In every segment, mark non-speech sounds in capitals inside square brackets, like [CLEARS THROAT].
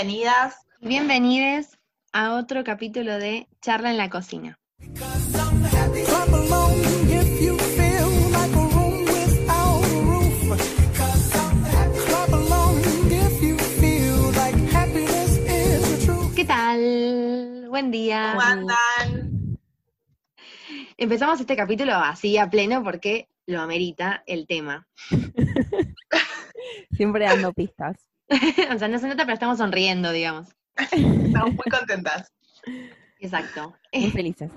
bienvenidas. Bienvenides a otro capítulo de Charla en la Cocina. ¿Qué tal? Buen día. ¿Cómo andan? Empezamos este capítulo así a pleno porque lo amerita el tema. [LAUGHS] Siempre dando pistas. [LAUGHS] o sea, no se nota, pero estamos sonriendo, digamos. Estamos muy contentas. Exacto. Muy felices.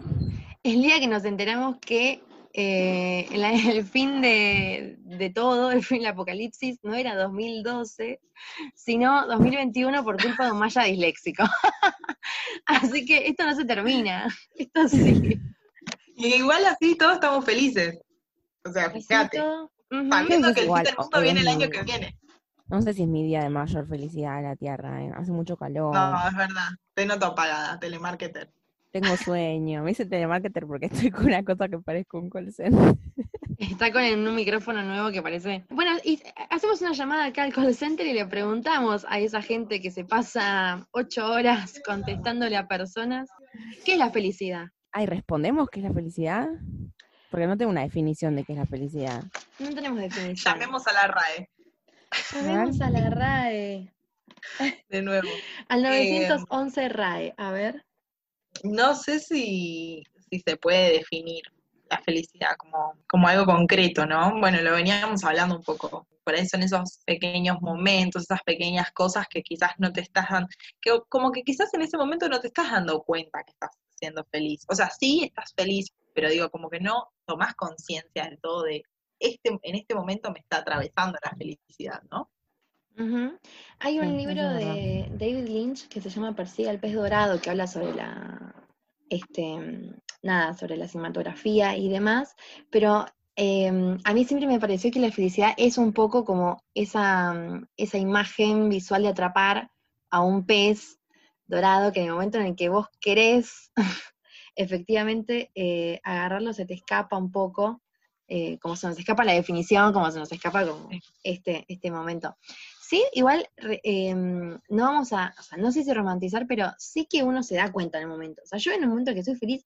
El día que nos enteramos que eh, el, el fin de, de todo, el fin del apocalipsis, no era 2012, sino 2021 por culpa de un maya disléxico. [LAUGHS] Así que esto no se termina. Esto sigue. Y igual así todos estamos felices. O sea, fíjate. Ujú. Sabiendo que el fin del mundo viene el año que viene. No sé si es mi día de mayor felicidad en la Tierra. ¿eh? Hace mucho calor. No, es verdad. Te noto apagada, telemarketer. Tengo [LAUGHS] sueño. Me hice telemarketer porque estoy con una cosa que parezco un call center. [LAUGHS] Está con un micrófono nuevo que parece. Bueno, y hacemos una llamada acá al call center y le preguntamos a esa gente que se pasa ocho horas contestándole a personas, ¿qué es la felicidad? Ay, ¿respondemos qué es la felicidad? Porque no tengo una definición de qué es la felicidad. No tenemos definición. Llamemos a la RAE Llamemos a la RAE. [LAUGHS] de nuevo. Al Eh, 911 RAE. A ver. No sé si, si se puede definir la felicidad como, como algo concreto, ¿no? Bueno, lo veníamos hablando un poco. Por ahí son esos pequeños momentos, esas pequeñas cosas que quizás no te estás dando, que como que quizás en ese momento no te estás dando cuenta que estás siendo feliz. O sea, sí estás feliz, pero digo, como que no tomás conciencia del todo de este, en este momento me está atravesando la felicidad, ¿no? Hay un Sí, libro de David Lynch que se llama Persiga el pez dorado, que habla sobre la, este, nada, sobre la cinematografía y demás, pero em, a mí siempre me pareció que la felicidad es un poco como esa, esa imagen visual de atrapar a un pez dorado que en el momento en el que vos querés [LAUGHS] efectivamente eh, agarrarlo se te escapa un poco, eh, como se nos escapa la definición, como se nos escapa como este, este momento. Sí, igual em, no vamos a, o sea, no sé si romantizar, pero sí que uno se da cuenta en el momento. O sea, yo en el momento que soy feliz,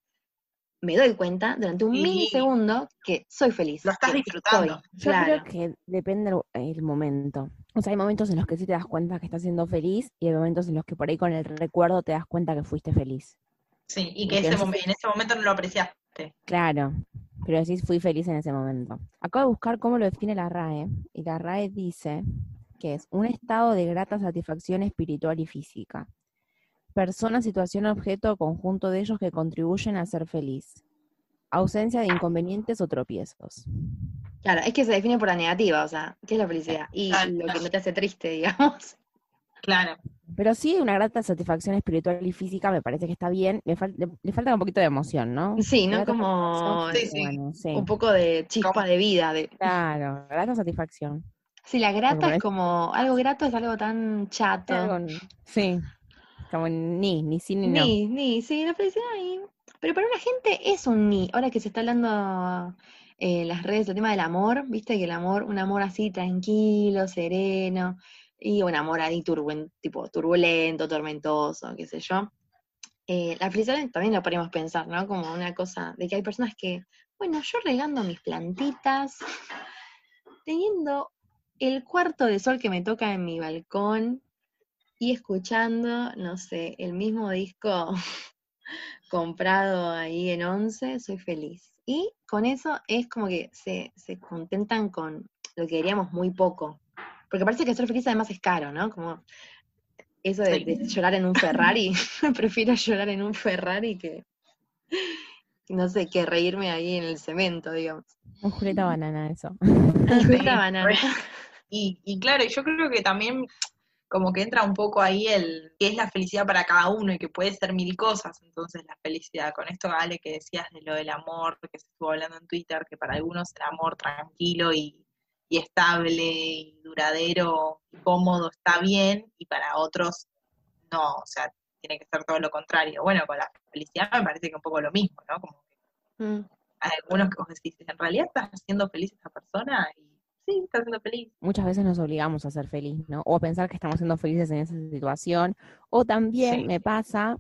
me doy cuenta durante un Sí. milisegundo que soy feliz. Lo estás disfrutando. estoy, Yo claro. creo que depende el, momento. O sea, hay momentos en los que sí te das cuenta que estás siendo feliz y hay momentos en los que por ahí con el recuerdo te das cuenta que fuiste feliz. Sí, y que Porque ese no sé momen- en ese momento no lo apreciaste. Claro, pero sí fui feliz en ese momento. Acabo de buscar cómo lo define la RAE, y la RAE dice que es un estado de grata satisfacción espiritual y física. Persona, situación, objeto o conjunto de ellos que contribuyen a ser feliz. Ausencia de inconvenientes o tropiezos. Claro, es que se define por la negativa, o sea, ¿qué es la felicidad? Y lo que no te hace triste, [LAUGHS] digamos. Claro. Pero sí, una grata satisfacción espiritual y física me parece que está bien. Le, fal- le- le falta un poquito de emoción, ¿no? Sí, ¿no? Como Sí, sí. bueno, sí. un poco de chispa de vida. De... Claro, grata satisfacción. Sí, la grata es como, algo grato es algo tan chato. Algo- sí, como ni, ni sí ni no. Ni, ni, sí, la felicidad ni. Pero para una gente es un ni. Ahora que se está hablando eh, en las redes, el tema del amor, viste que el amor, un amor así tranquilo, sereno, y un amor ahí turbuen- tipo turbulento, tormentoso, qué sé yo. Eh, la felicidad también lo podemos pensar, ¿no? Como una cosa de que hay personas que, bueno, yo regando mis plantitas, teniendo el cuarto de sol que me toca en mi balcón y escuchando, no sé, el mismo disco [LAUGHS] comprado ahí en Once, soy feliz. Y con eso es como que se, se contentan con lo que queríamos muy poco. Porque parece que ser feliz además es caro, ¿no? Como eso de, Sí. de llorar en un Ferrari. [LAUGHS] Prefiero llorar en un Ferrari que, no sé, que reírme ahí en el cemento, digamos. Un Julieta banana eso. Sí, justa banana. Y, y claro, yo creo que también como que entra un poco ahí el qué es la felicidad para cada uno y que puede ser mil cosas, entonces la felicidad. Con esto, Ale, que decías de lo del amor, que se estuvo hablando en Twitter, que para algunos el amor tranquilo y, y estable y duradero y cómodo está bien, y para otros no, o sea, tiene que ser todo lo contrario. Bueno, con la felicidad me parece que un poco lo mismo, ¿no? Como que Mm. hay algunos que vos decís, en realidad estás haciendo feliz a esa persona y sí, estás siendo feliz. muchas veces nos obligamos a ser feliz, ¿no? O a pensar que estamos siendo felices en esa situación. O también Sí. me pasa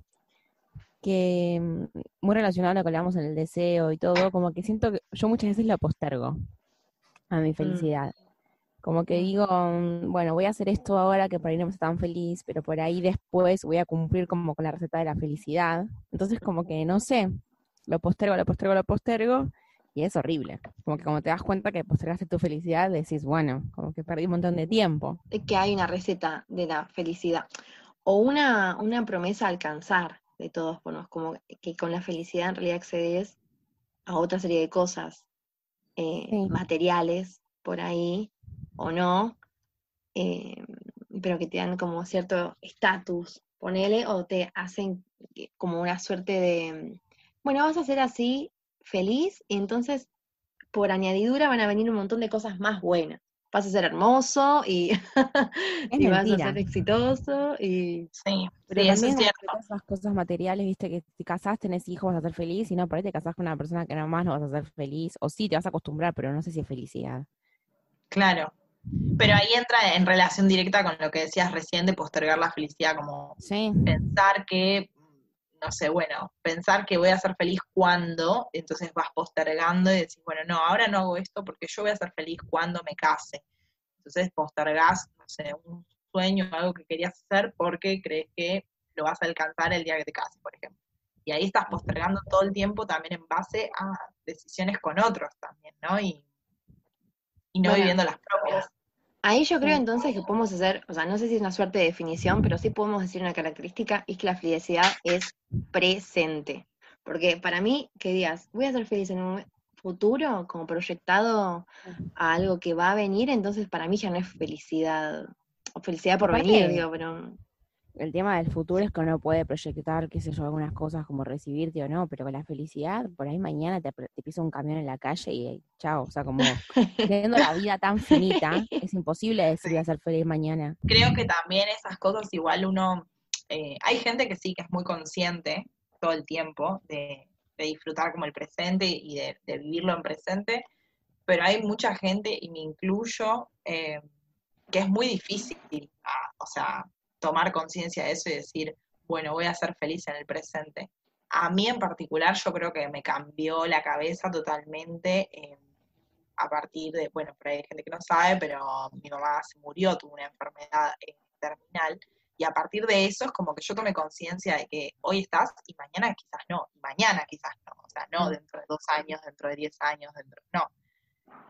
que, mm, muy relacionado a lo que hablamos en el deseo y todo, como que siento que yo muchas veces lo postergo a mi felicidad. Como que digo, mm, bueno, voy a hacer esto ahora que por ahí no me está tan feliz, pero por ahí después voy a cumplir como con la receta de la felicidad. Entonces como que, no sé, lo postergo, lo postergo, lo postergo, y es horrible. Como que cuando te das cuenta que postergaste tu felicidad, decís, bueno, como que perdí un montón de tiempo. Que hay una receta de la felicidad o una, una promesa a alcanzar de todos, bueno, como que con la felicidad en realidad accedes a otra serie de cosas eh, Sí. materiales por ahí o no, eh, pero que te dan como cierto estatus, ponele, o te hacen que- como una suerte de, bueno, vas a ser así feliz y entonces por añadidura van a venir un montón de cosas más buenas. Vas a ser hermoso y, [LAUGHS] vas a ser exitoso y Sí, Pero sí, eso también es cierto. todas esas cosas materiales, viste, que si casás, tenés hijos, vas a ser feliz, y no, por ahí te casás con una persona que nomás no vas a ser feliz, o sí, te vas a acostumbrar, pero no sé si es felicidad. Claro. Pero ahí entra en relación directa con lo que decías recién de postergar la felicidad, como Sí, pensar que, no sé, bueno, pensar que voy a ser feliz cuando, entonces vas postergando y decís, bueno, no, ahora no hago esto porque yo voy a ser feliz cuando me case. Entonces postergás, no sé, un sueño, algo que querías hacer porque crees que lo vas a alcanzar el día que te cases, por ejemplo. Y ahí estás postergando todo el tiempo también en base a decisiones con otros también, ¿no? Y, y no Bueno. viviendo las propias. Ahí yo creo entonces que podemos hacer, o sea, no sé si es una suerte de definición, pero sí podemos decir una característica, es que la felicidad es presente. Porque para mí, que digas, voy a ser feliz en un futuro, como proyectado a algo que va a venir, entonces para mí ya no es felicidad, o felicidad por venir, digo, pero el tema del futuro es que uno puede proyectar, qué sé yo, algunas cosas como recibirte o no, pero con la felicidad, por ahí mañana te, te pisa un camión en la calle y eh, chao, o sea, como [LAUGHS] teniendo la vida tan finita, es imposible decir voy a ser feliz mañana. creo que también esas cosas igual uno, eh, hay gente que sí que es muy consciente todo el tiempo de, de disfrutar como el presente y de, de vivirlo en presente, pero hay mucha gente, y me incluyo, eh, que es muy difícil, ah, o sea, tomar conciencia de eso y decir, bueno, voy a ser feliz en el presente. A mí en particular yo creo que me cambió la cabeza totalmente eh, a partir de, bueno, por ahí hay gente que no sabe, pero mi mamá se murió, tuvo una enfermedad eh, terminal, y a partir de eso es como que yo tomé conciencia de que hoy estás y mañana quizás no, y mañana quizás no, o sea, no dentro de dos años, dentro de diez años, dentro, no.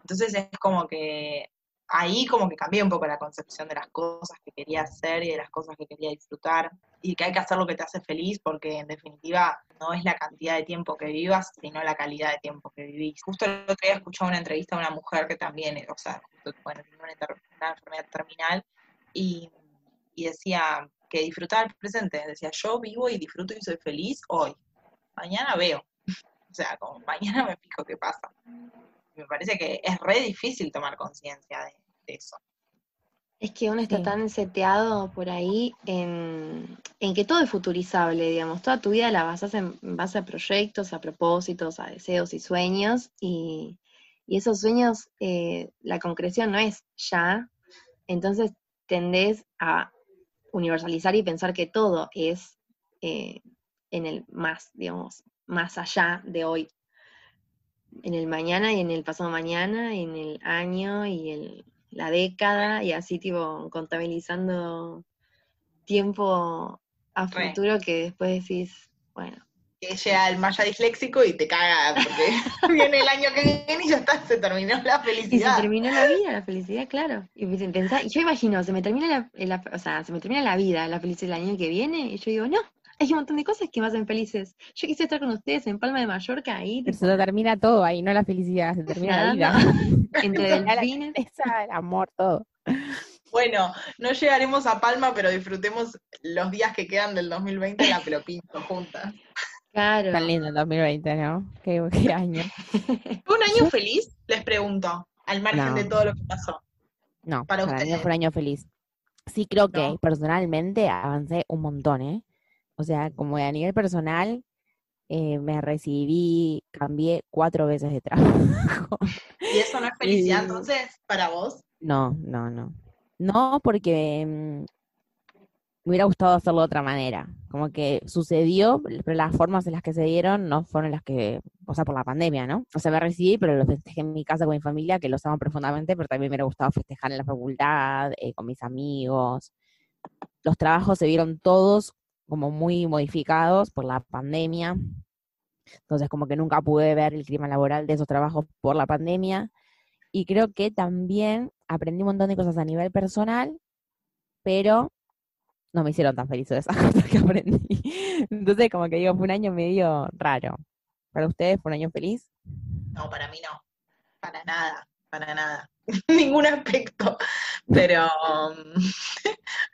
Entonces es como que ahí como que cambié un poco la concepción de las cosas que quería hacer y de las cosas que quería disfrutar, y que hay que hacer lo que te hace feliz, porque en definitiva no es la cantidad de tiempo que vivas, sino la calidad de tiempo que vivís. Justo el otro día escuchaba una entrevista a una mujer que también, o sea, bueno, tiene una, una enfermedad terminal, y, y decía que disfrutaba el presente, decía, yo vivo y disfruto y soy feliz hoy, mañana veo, [LAUGHS] o sea, como mañana me fijo qué pasa. Me parece que es re difícil tomar conciencia de eso. es que uno está Sí. tan seteado por ahí en, en que todo es futurizable, digamos, toda tu vida la basas en, en base a proyectos, a propósitos, a deseos y sueños, y, y esos sueños, eh, la concreción no es ya, entonces tendés a universalizar y pensar que todo es eh, en el más, digamos, más allá de hoy, en el mañana y en el pasado mañana, y en el año y el, la década, y así tipo contabilizando tiempo a Re. futuro que después decís, bueno, Que llega el maya disléxico y te caga, porque [LAUGHS] viene el año que viene y ya está, se terminó la y se felicidad. terminó la vida, la felicidad, claro. Y pensá- yo imagino, se me termina la, la- o sea, se me termina la vida, la felicidad el año que viene, y yo digo, no, hay un montón de cosas que me hacen felices. Yo quisiera estar con ustedes en Palma de Mallorca, ahí, Pero tipo, se te termina todo ahí, no la felicidad, se termina la vida. [LAUGHS] entre delfines. el amor, todo. Bueno, no llegaremos a Palma, pero disfrutemos los días que quedan del 2020 en la Pelopinto juntas. Claro. Tan lindo el 2020, ¿no? Qué, qué año. ¿Fue un año feliz? Les pregunto, al margen No. de todo lo que pasó. No, Para para, mí ustedes. fue un año feliz. Sí creo que No. personalmente avancé un montón, ¿eh? O sea, como a nivel personal, eh, me recibí, cambié cuatro veces de [LAUGHS] trabajo. ¿Y eso no es felicidad entonces para vos? No, no, no. No, porque mm, me hubiera gustado hacerlo de otra manera. Como que sucedió, pero las formas en las que se dieron no fueron las que, o sea, por la pandemia, ¿no? O sea, me recibí, pero lo festejé en mi casa con mi familia, que los amo profundamente, pero también me hubiera gustado festejar en la facultad, eh, con mis amigos. Los trabajos se vieron todos como muy modificados por la pandemia. Entonces, como que nunca pude ver el clima laboral de esos trabajos por la pandemia. Y creo que también aprendí un montón de cosas a nivel personal, pero no me hicieron tan feliz de esas [LAUGHS] cosas que aprendí. Entonces, como que digo, fue un año medio raro. ¿Para ustedes fue un año feliz? No, para mí no. Para nada, para nada. [LAUGHS] Ningún aspecto. Pero [LAUGHS] um,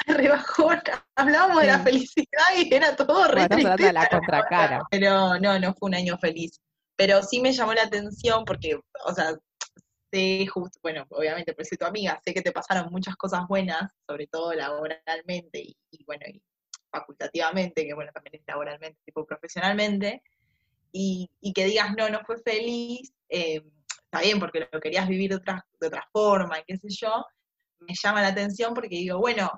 rebajona. Hablábamos de la felicidad y era todo re Bueno, estamos hablando de la tristeza, [LAUGHS] contracara. Pero no, no fue un año feliz. Pero sí me llamó la atención porque, o sea, sé justo, bueno, obviamente, porque soy tu amiga, sé que te pasaron muchas cosas buenas, sobre todo laboralmente y, y, bueno, y facultativamente, que bueno, también es laboralmente, tipo profesionalmente, y, y que digas, no, no fue feliz, eh, está bien, porque lo querías vivir de otra, de otra forma, y qué sé yo, me llama la atención porque digo, bueno,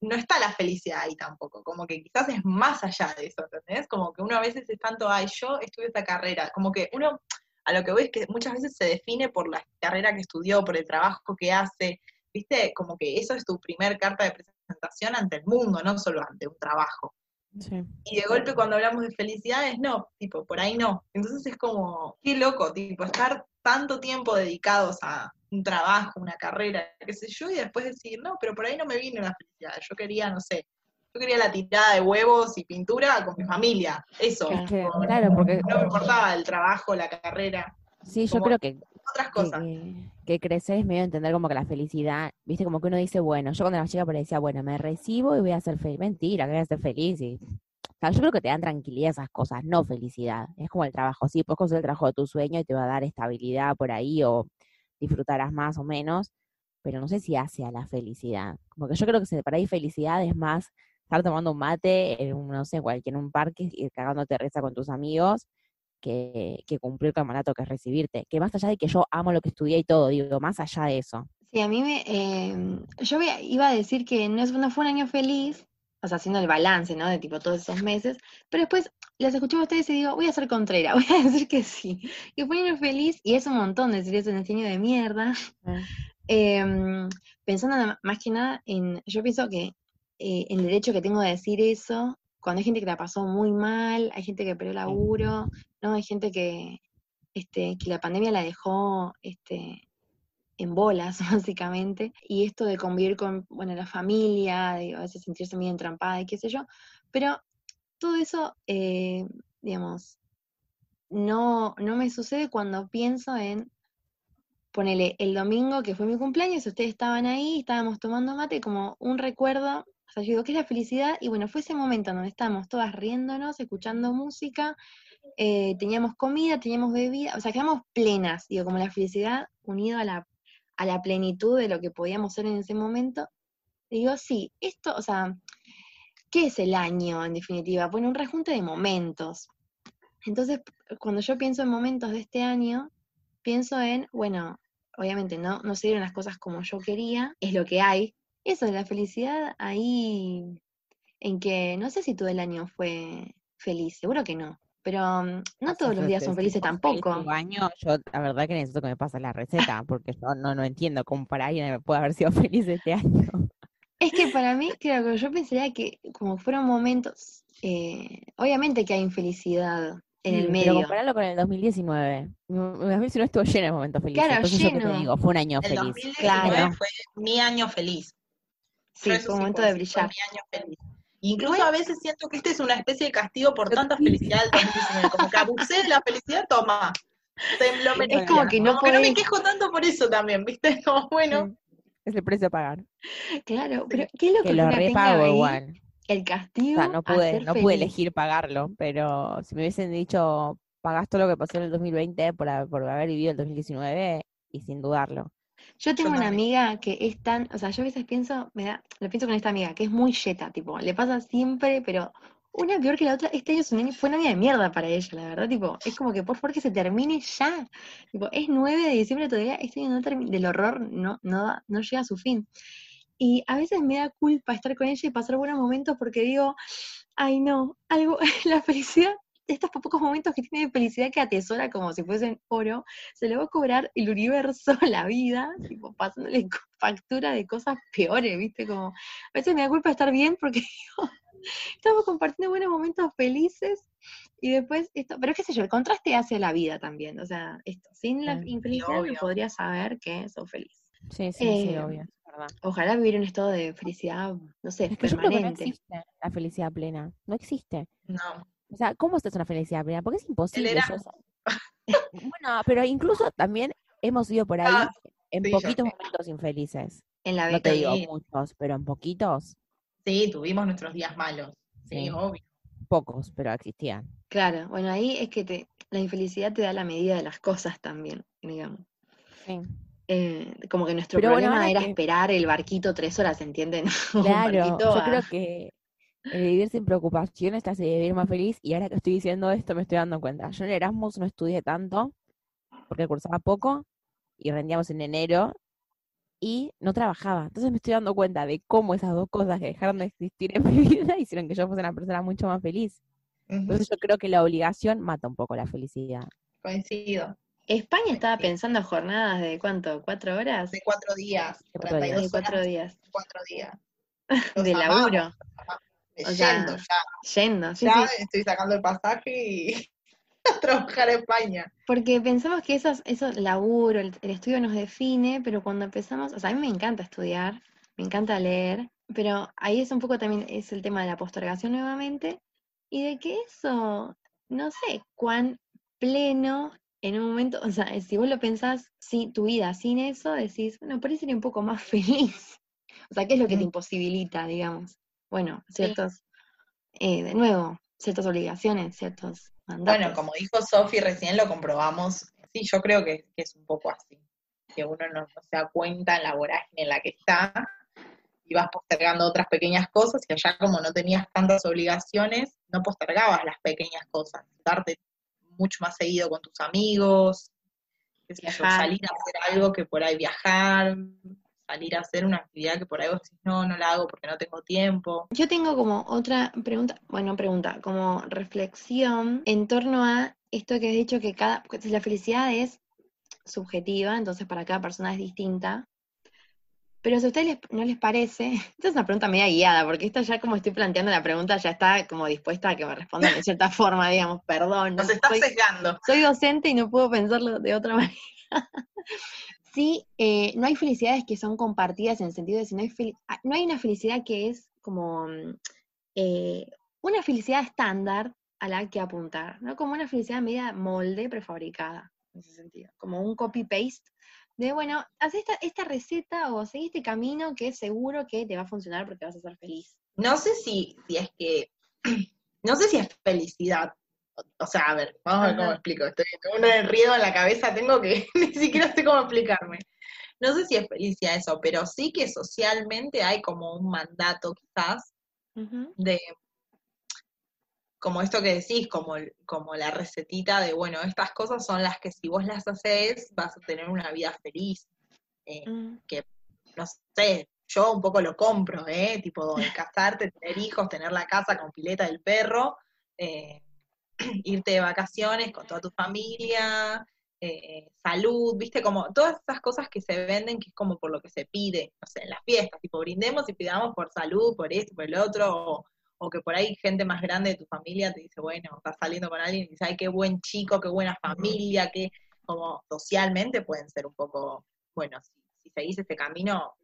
no está la felicidad ahí tampoco, como que quizás es más allá de eso, ¿entendés? Como que uno a veces es tanto, ay, yo estudio esta carrera, como que uno, a lo que voy es que muchas veces se define por la carrera que estudió, por el trabajo que hace, ¿viste? Como que eso es tu primer carta de presentación ante el mundo, no solo ante un trabajo. Sí. Y de golpe cuando hablamos de felicidades, no, tipo, por ahí no. Entonces es como, qué loco, tipo, estar tanto tiempo dedicados a un trabajo, una carrera, qué sé yo, y después decir, no, pero por ahí no me vino la felicidad. Yo quería, no sé, yo quería la tirada de huevos y pintura con mi familia. Eso. Es que, tipo, claro, porque no me importaba el trabajo, la carrera, sí, yo como creo que otras cosas. que- que crecer es medio entender como que la felicidad, viste, como que uno dice, bueno, yo cuando era chica decía, bueno, me recibo y voy a ser feliz. Mentira, que voy a ser feliz. Y... O sea, yo creo que te dan tranquilidad esas cosas, no felicidad. Es como el trabajo, sí, puedes conseguir el trabajo de tu sueño y te va a dar estabilidad por ahí o disfrutarás más o menos, pero no sé si hace a la felicidad. Como que yo creo que se- para ahí felicidad es más estar tomando un mate en un, no sé, cualquier en un parque y cagándote risa con tus amigos que, que cumplir con el mandato que es recibirte. Que más allá de que yo amo lo que estudié y todo, digo, más allá de eso. Sí, a mí me. eh, yo iba a decir que no, es- no fue un año feliz, o sea, haciendo el balance, ¿no? De tipo todos esos meses, pero después les escuché a ustedes y digo, voy a ser contrera, [LAUGHS] voy a decir que sí. Que fue un año feliz, y es un montón decir eso en año de mierda. Em, pensando más que nada en. Yo pienso que eh, el derecho que tengo de decir eso, cuando hay gente que la pasó muy mal, hay gente que perdió laburo, ¿no? Hay gente que, este, que la pandemia la dejó este, en bolas, [LAUGHS] básicamente, y esto de convivir con, bueno, la familia, de a veces sentirse medio entrampada y qué sé yo, pero todo eso, eh, digamos, no, no me sucede cuando pienso en, ponele, el domingo que fue mi cumpleaños, ustedes estaban ahí, estábamos tomando mate, como un recuerdo, o sea, yo digo, ¿qué es la felicidad? Y bueno, fue ese momento donde estábamos todas riéndonos, escuchando música, eh, teníamos comida, teníamos bebida, o sea, quedamos plenas, digo, como la felicidad unido a la, a la plenitud de lo que podíamos ser en ese momento. Digo, sí, esto, o sea, ¿qué es el año en definitiva? Bueno, un rejunte de momentos. Entonces, cuando yo pienso en momentos de este año, pienso en, bueno, obviamente no, no se dieron las cosas como yo quería, es lo que hay. Eso de la felicidad ahí, en que no sé si todo el año fue feliz, seguro que no, pero mm, no todos los días son felices tampoco. tu año, yo la verdad que necesito que me pases la receta, [LAUGHS] porque yo no, no entiendo cómo para alguien me puede haber sido [LAUGHS] feliz este año. Es que para mí, creo que yo pensaría que como fueron momentos, eh, obviamente que hay infelicidad en el Sí, Pero medio. compararlo con el 2019. Mi- mi 2019 estuvo lleno de momentos felices. Claro, Entonces yo que te lleno. digo, fue un año El feliz. 2019 Claro. fue mi año feliz. Sí, fue un momento de brillar. Incluso a veces siento que este es una especie de castigo por tanta felicidad del 2019. Como que abusé de la felicidad, toma. Lo merecía. como que no no me podés- quejo tanto por eso también, ¿viste? [LAUGHS] Como bueno. Es el precio a pagar. Claro, pero ¿qué es lo que, Que lo repago igual. El O castigo sea, no pude, no pude elegir pagarlo, pero si me hubiesen dicho, pagás todo lo que pasó en el 2020 por, por haber vivido el 2019, y sin dudarlo. Yo tengo una también. amiga que es tan, o sea, yo a veces pienso, me da, lo pienso con esta amiga, que es muy yeta, tipo, le pasa siempre, pero una peor que la otra. Este año fue un año de mierda para ella, la verdad. Tipo, es como que por favor que se termine ya. Tipo, es 9 de diciembre todavía, este año no termi- del horror no, no, no llega a su fin. Y a veces me da culpa estar con ella y pasar buenos momentos porque digo, ay no, algo, [LAUGHS] la felicidad, estos pocos momentos que tiene de felicidad que atesora como si fuesen oro, se le va a cobrar el universo, [LAUGHS] la vida, tipo pasándole [LAUGHS] factura de cosas peores, ¿viste? Como, a veces me da culpa estar bien porque digo, [LAUGHS] estamos compartiendo buenos momentos felices y después esto, pero qué sé yo, el contraste hace la vida también, o sea, esto, sin la Sí, infelicidad no obvio. podría saber que sos feliz. Sí, sí, sí, Eh, obvio, es verdad. Ojalá vivir un estado de felicidad, no sé, Es que yo creo que no permanente. existe la felicidad plena. No existe. No. O sea, ¿cómo estás una felicidad plena? Porque es imposible. bueno, pero incluso también hemos ido por ahí Ah, en sí, poquitos momentos infelices. En la No te digo muchos, pero en poquitos, Sí, tuvimos nuestros días malos. Sí, Sí. obvio. pocos, pero existían. Claro, bueno, ahí es que te, la infelicidad te da la medida de las cosas también, digamos. Sí. Eh, como que nuestro Pero problema era que- esperar el barquito tres horas, ¿entienden? [LAUGHS] Claro, yo a- creo que el vivir sin preocupaciones te hace vivir más feliz y ahora que estoy diciendo esto me estoy dando cuenta. Yo en Erasmus no estudié tanto porque cursaba poco y rendíamos en enero y no trabajaba. Entonces me estoy dando cuenta de cómo esas dos cosas que dejaron de existir en [LAUGHS] mi vida hicieron que yo fuese una persona mucho más feliz. Entonces yo creo que la obligación mata un poco la felicidad. Coincido. España estaba pensando jornadas de cuánto, cuatro horas, Hace cuatro días. De cuatro 32 de cuatro días cuatro días. de laburo, sea, Yendo ya. yendo, sí, Ya sí, estoy sacando el pasaje y [LAUGHS] a trabajar a España. porque pensamos que esos, eso, laburo, el, el estudio nos define, pero cuando empezamos, o sea, a mí me encanta estudiar, me encanta leer, pero ahí es un poco también, es el tema de la postergación nuevamente, y de que eso, no sé, cuán pleno en un momento, o sea, si vos lo pensás, si tu vida sin eso, decís, bueno, por ahí sería un poco más [LAUGHS] feliz. O sea, ¿qué es lo que te imposibilita, digamos? Bueno, ciertos, eh, de nuevo, ciertas obligaciones, ciertos mandatos. Bueno, como dijo Sofi recién, lo comprobamos. Sí, yo creo que, que es un poco así. Que uno no, no se da cuenta en la vorágine en la que está y vas postergando otras pequeñas cosas y allá como no tenías tantas obligaciones, no postergabas las pequeñas cosas. Darte mucho más seguido con tus amigos, Viajar. salir a hacer algo que por ahí viajar, salir a hacer una actividad que por ahí vos decís, no, no la hago porque no tengo tiempo. Yo tengo como otra pregunta, bueno, pregunta, como reflexión en torno a esto que has dicho que cada, la felicidad es subjetiva, entonces para cada persona es distinta. Pero si a ustedes les- no les parece, [LAUGHS] esta es una pregunta media guiada, porque esta ya como estoy planteando la pregunta ya está como dispuesta a que me respondan de cierta [LAUGHS] forma, digamos, perdón, no Nos estás soy, sesgando. soy docente y no puedo pensarlo de otra [LAUGHS] manera. Sí, eh, no hay felicidades que son compartidas en el sentido de si no hay, ah, no hay una felicidad que es como mm, eh, una felicidad estándar a la que apuntar, ¿no? Como una felicidad media molde prefabricada, en ese sentido, como un copy-paste de, bueno, haz esta, esta receta o seguí este camino que seguro que te va a funcionar porque vas a ser feliz. No sé si, si es que, [CLEARS THROAT] no sé si es felicidad. O, sea, a ver, vamos a ver cómo explico. Estoy con un enredo en la cabeza, tengo que, [LAUGHS] ni siquiera sé cómo explicarme. No sé si es felicidad eso, pero sí que socialmente hay como un mandato quizás de, como esto que decís, como, como la recetita de, bueno, estas cosas son las que si vos las haces vas a tener una vida feliz. Eh, Mm. no sé, yo un poco lo compro, ¿eh? Tipo, [LAUGHS] casarte, tener hijos, tener la casa con pileta del perro, eh, [CLEARS THROAT] irte de vacaciones con toda tu familia, eh, salud, viste, como todas esas cosas que se venden, que es como por lo que se pide, no sé, en las fiestas, tipo, brindemos y pidamos por salud, por esto, por el otro, o, o que por ahí gente más grande de tu familia te dice, bueno, estás saliendo con alguien y dices, ay, qué buen chico, qué buena familia, que como socialmente pueden ser un poco, bueno, si, si seguís este camino,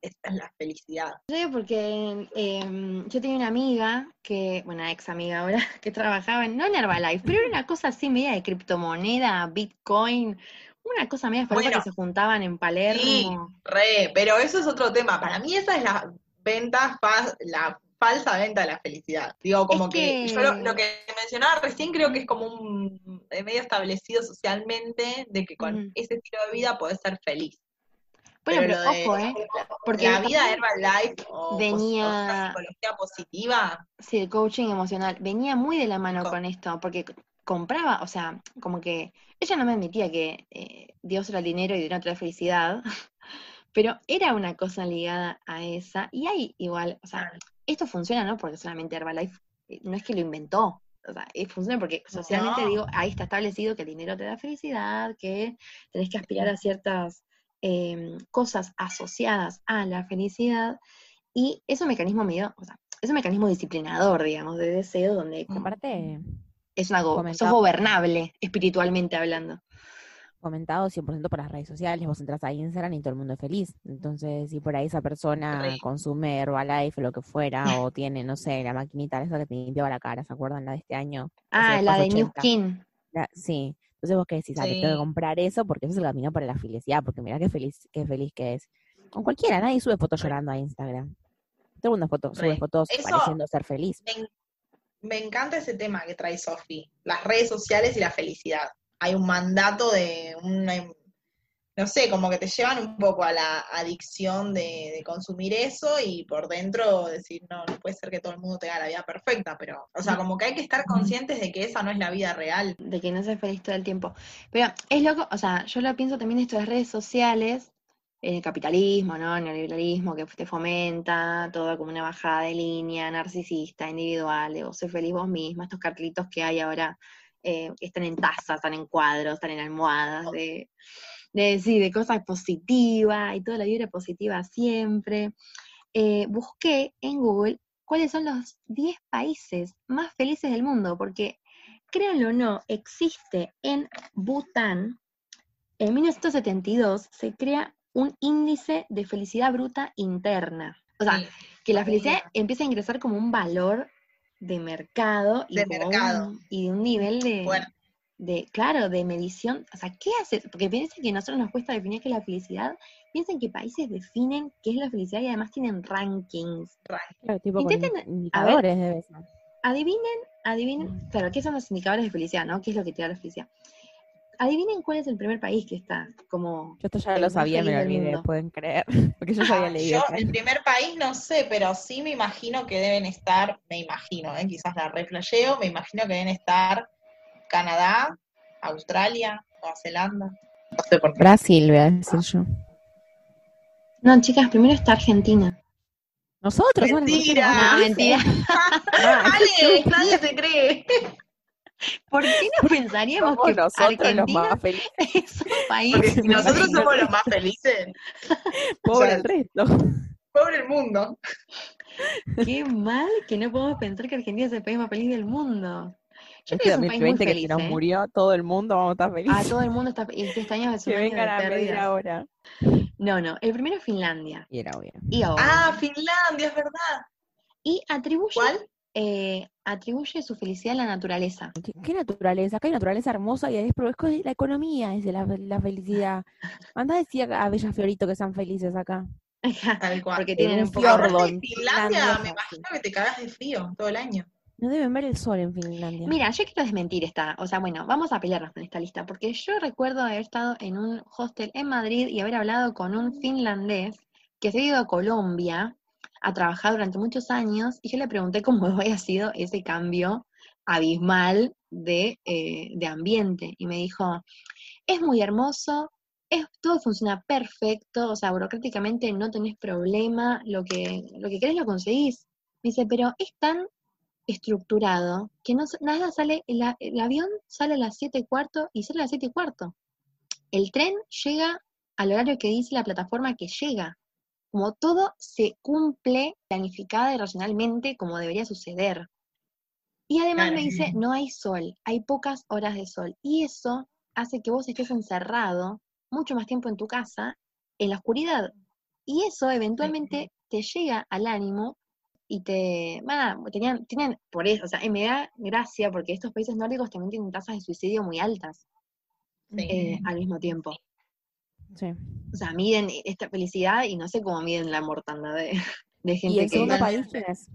esta es la felicidad. Yo digo porque em, yo tenía una amiga que, bueno, ex amiga ahora, [LAUGHS] que trabajaba en, no en Herbalife, pero era una cosa así media de criptomoneda, Bitcoin, una cosa media Bueno. que se juntaban en Palermo. Re, pero eso es otro tema. Para mí esa es la venta, fa- la falsa venta de la felicidad. Digo, como Es que, que- yo lo, lo que mencionaba recién creo que es como un eh, medio establecido socialmente de que con ese estilo de vida podés ser feliz. Bueno, pero, de ojo, ¿eh? Porque la vida también Herbalife o, venía- o psicología positiva, Sí, el coaching emocional venía muy de la mano Co- con esto, porque compraba, o sea, como que ella no me admitía que eh, Dios era el dinero y dinero trae felicidad, [LAUGHS] pero era una cosa ligada a esa, y hay igual, o sea, esto funciona, ¿no? Porque solamente Herbalife eh, no es que lo inventó, o sea, eh, funciona porque socialmente No. digo, ahí está establecido que el dinero te da felicidad, que tenés que aspirar a ciertas em, cosas asociadas a la felicidad, y es un mecanismo medio, o sea, es un mecanismo disciplinador, digamos, de deseo, donde Aparte, es una go- sos gobernable, espiritualmente hablando. comentado 100% por las redes sociales, vos entras a Instagram y todo el mundo es feliz. Entonces, si por ahí esa persona consume Herbalife o lo que fuera, o tiene, no sé, la maquinita esa que te limpiaba la cara, ¿se acuerdan la de este año? Ah, la de Faz New 80. Skin. La- sí. Entonces vos qué decís, ah, te tengo que Sí. comprar eso porque eso es el camino para la felicidad, porque mirá qué feliz, qué feliz que es. Con cualquiera, nadie sube fotos llorando a Instagram. Todo el mundo foto- sube fotos Eso- pareciendo ser feliz. me, me encanta ese tema que trae Sofi, las redes sociales y la felicidad. Hay un mandato de una, no sé, como que te llevan un poco a la adicción de, de consumir eso y por dentro decir, no, no puede ser que todo el mundo tenga la vida perfecta, pero, o sea, como que hay que estar conscientes de que esa no es la vida real. de que no seas feliz todo el tiempo. Pero es loco, o sea, yo lo pienso también esto de las redes sociales, el capitalismo, ¿no? El neoliberalismo que te fomenta, todo como una bajada de línea, narcisista, individual, de vos sé feliz vos misma, estos cartelitos que hay ahora, eh, que están en tazas, están en cuadros, están en almohadas, de, de, sí, de cosas positivas y toda la vibra positiva siempre. Eh, busqué en Google cuáles son los 10 países más felices del mundo, porque créanlo o no, existe en Bután, en 1972 se crea un índice de felicidad bruta interna. O sea, Sí, que la felicidad empieza a ingresar como un valor de mercado y, De mercado. un- y de un nivel de. De, claro, de medición. O sea, ¿qué hace? Porque piensen que a nosotros nos cuesta definir qué es la felicidad. Piensen que países definen qué es la felicidad y además tienen rankings. Claro, tipo Intenten, in- indicadores debe ser. Adivinen, adivinen, claro, ¿qué son los indicadores de felicidad, no? ¿Qué es lo que te da la felicidad? Adivinen cuál es el primer país que está como Yo esto ya lo sabía, me lo olvidé, pueden creer. [LAUGHS] Porque yo ya había Ah, leído. yo, el primer país no sé, pero sí me imagino que deben estar, me imagino, ¿eh? quizás la reflejeo, me imagino que deben estar Canadá, Australia, Nueva Zelanda. No sé por qué. Brasil, voy a decir yo. No, chicas, primero está Argentina. Nosotros, Mentira. personas No, mentira. [LAUGHS] Ah, ¡Ale! Nadie se cree. ¿Por qué no pensaríamos somos que nosotros los Argentina más felices [LAUGHS] es un país? Porque si nosotros imagino somos los más felices, por sea, el resto. pobre el mundo. Qué mal que no podemos pensar que Argentina es el país más feliz del mundo. Yo Este creo que es un país muy 2020 que feliz, se nos ¿eh? muro todo el mundo, vamos a estar Ah, felices. todo el mundo está... Y este año es [LAUGHS] un que año vengan de a medir pérdidas. ahora. No, no. El primero es Finlandia. Y era obvio. Y ahora. Ah, Finlandia, es verdad. Y atribuye, ¿Cuál? eh, atribuye su felicidad a la naturaleza. ¿Qué, qué naturaleza? Acá hay naturaleza hermosa y es, es la economía es de la, la felicidad. [LAUGHS] Anda a decir a Bella Fiorito que sean felices acá. [LAUGHS] Tal cual. Porque En tienen un un poco... Finlandia, Finlandia, me imagino que te cagas de frío todo el año. No deben ver el sol en Finlandia. Mira, yo quiero desmentir esta, o sea, bueno, vamos a pelearnos con esta lista, porque yo recuerdo haber estado en un hostel en Madrid y haber hablado con un finlandés que se ha ido a Colombia a trabajar durante muchos años, y yo le pregunté cómo [LAUGHS] había sido ese cambio abismal de, eh, de ambiente, y me dijo, es muy hermoso, es, todo funciona perfecto, o sea, burocráticamente no tenés problema, lo que, lo que querés lo conseguís. Me dice, pero es tan estructurado que no, nada sale, el, el avión sale a las 7 y cuarto y sale a las 7 y cuarto. El tren llega al horario que dice la plataforma que llega. Como todo se cumple planificada y racionalmente como debería suceder. Y además me dice, no hay sol, hay pocas horas de sol. Y eso hace que vos estés encerrado mucho más tiempo en tu casa, en la oscuridad. Y eso eventualmente te llega al ánimo y te, va, tenían, tienen, por eso, o sea, y me da gracia porque estos países nórdicos también tienen tasas de suicidio muy altas Sí. eh, al mismo tiempo. Sí. O sea, miden esta felicidad y no sé cómo miden la mortandad de, [LAUGHS] de ¿Y gente el que... segundo país quién es?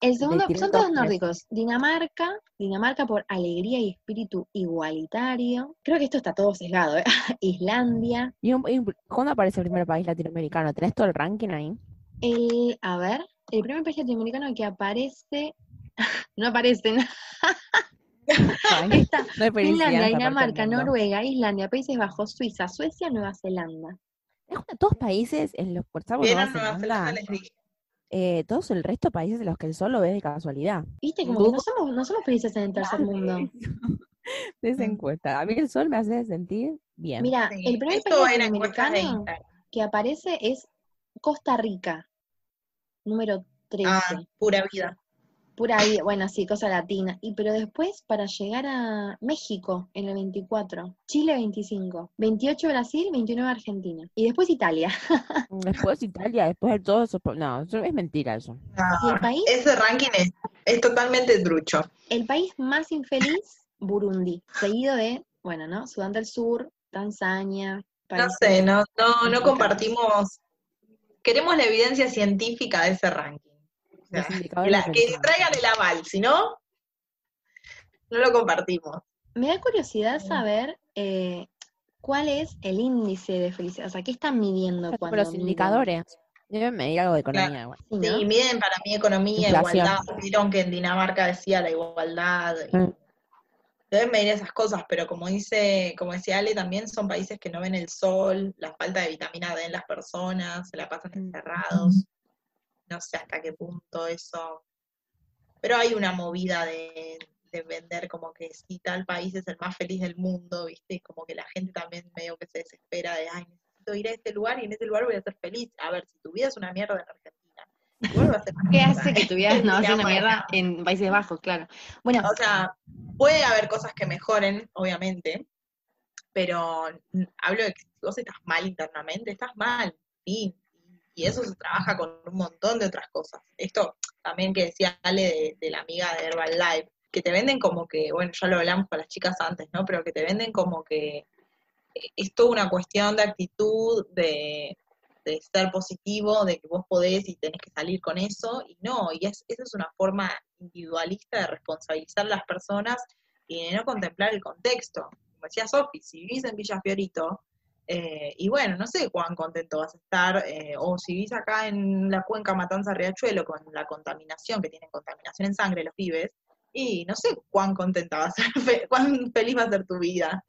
El segundo, son dos todos nórdicos. Dinamarca, Dinamarca por alegría y espíritu igualitario. Creo que esto está todo sesgado, ¿eh? [LAUGHS] Islandia. ¿Y, un- y cuándo aparece el primer país latinoamericano? ¿Tenés todo el ranking ahí? El, a ver, el primer país latinoamericano que aparece, [LAUGHS] no aparece, no, [LAUGHS] Ay, está [LAUGHS] no Finlandia, Dinamarca. Noruega, Islandia, Países Bajos, Suiza, Suecia, Nueva Zelanda. Es una- todos países en los por Nueva Zelanda, Zelanda, les dije. eh, todos el resto de países en los que el sol lo ves de casualidad. Viste, como que no somos, no somos felices en el tercer mundo. de esa encuesta. A mí el sol me hace sentir bien. Mira, Sí, el primer esto país era de Instagram. que aparece es Costa Rica, número 13. Ah, pura vida. Pura vida, bueno, sí, cosa latina. Y pero después, para llegar a México en el 24, Chile 25, 28 Brasil, 29 Argentina. Y después Italia. [LAUGHS] Después Italia, después de todo eso. No, eso es mentira eso. Y el país, ese ranking es, es totalmente trucho. el país más infeliz, Burundi. Seguido de, bueno, ¿no? Sudán del Sur, Tanzania. No sé, no, no, no compartimos. Queremos la evidencia científica de ese ranking. O sea, que, la- de que traigan el aval, si no, no lo compartimos. Me da curiosidad saber eh, cuál es el índice de felicidad. O sea, ¿qué están midiendo cuando los miden? indicadores deben medir algo de economía. igual. Sí, miden para mí economía, Inflación. igualdad. Vieron que en Dinamarca decía la igualdad. y Mm. Deben medir esas cosas, pero como dice, como decía Ale, también son países que no ven el sol, la falta de vitamina D en las personas, se la pasan encerrados. No sé hasta qué punto eso. Pero hay una movida de, de vender como que si tal país es el más feliz del mundo, ¿viste? Y como que la gente también medio que se desespera de, ay, necesito ir a este lugar y en ese lugar voy a ser feliz. A ver, si tu vida es una mierda en Argentina, ¿Qué hace que tu vida [LAUGHS] no sea una mierda en Países Bajos? Claro. Bueno, O sea, puede haber cosas que mejoren, obviamente, pero hablo de que si vos estás mal internamente, estás mal, fin. Y eso se trabaja con un montón de otras cosas. Esto también que decía Ale de, de la amiga de Herbalife, que te venden como que, bueno, ya lo hablamos con las chicas antes, ¿no? Pero que te venden como que es toda una cuestión de actitud, de, de ser positivo, de que vos podés y tenés que salir con eso, y no, y es, esa es una forma individualista de responsabilizar a las personas y de no contemplar el contexto. Como decía Sofi, si vivís en Villa Fiorito, eh, y bueno, no sé cuán contento vas a estar, eh, o si vivís acá en la cuenca Matanza Riachuelo con la contaminación, que tienen contaminación en sangre los pibes, y no sé cuán contenta va a ser, [LAUGHS] cuán feliz va a ser tu vida.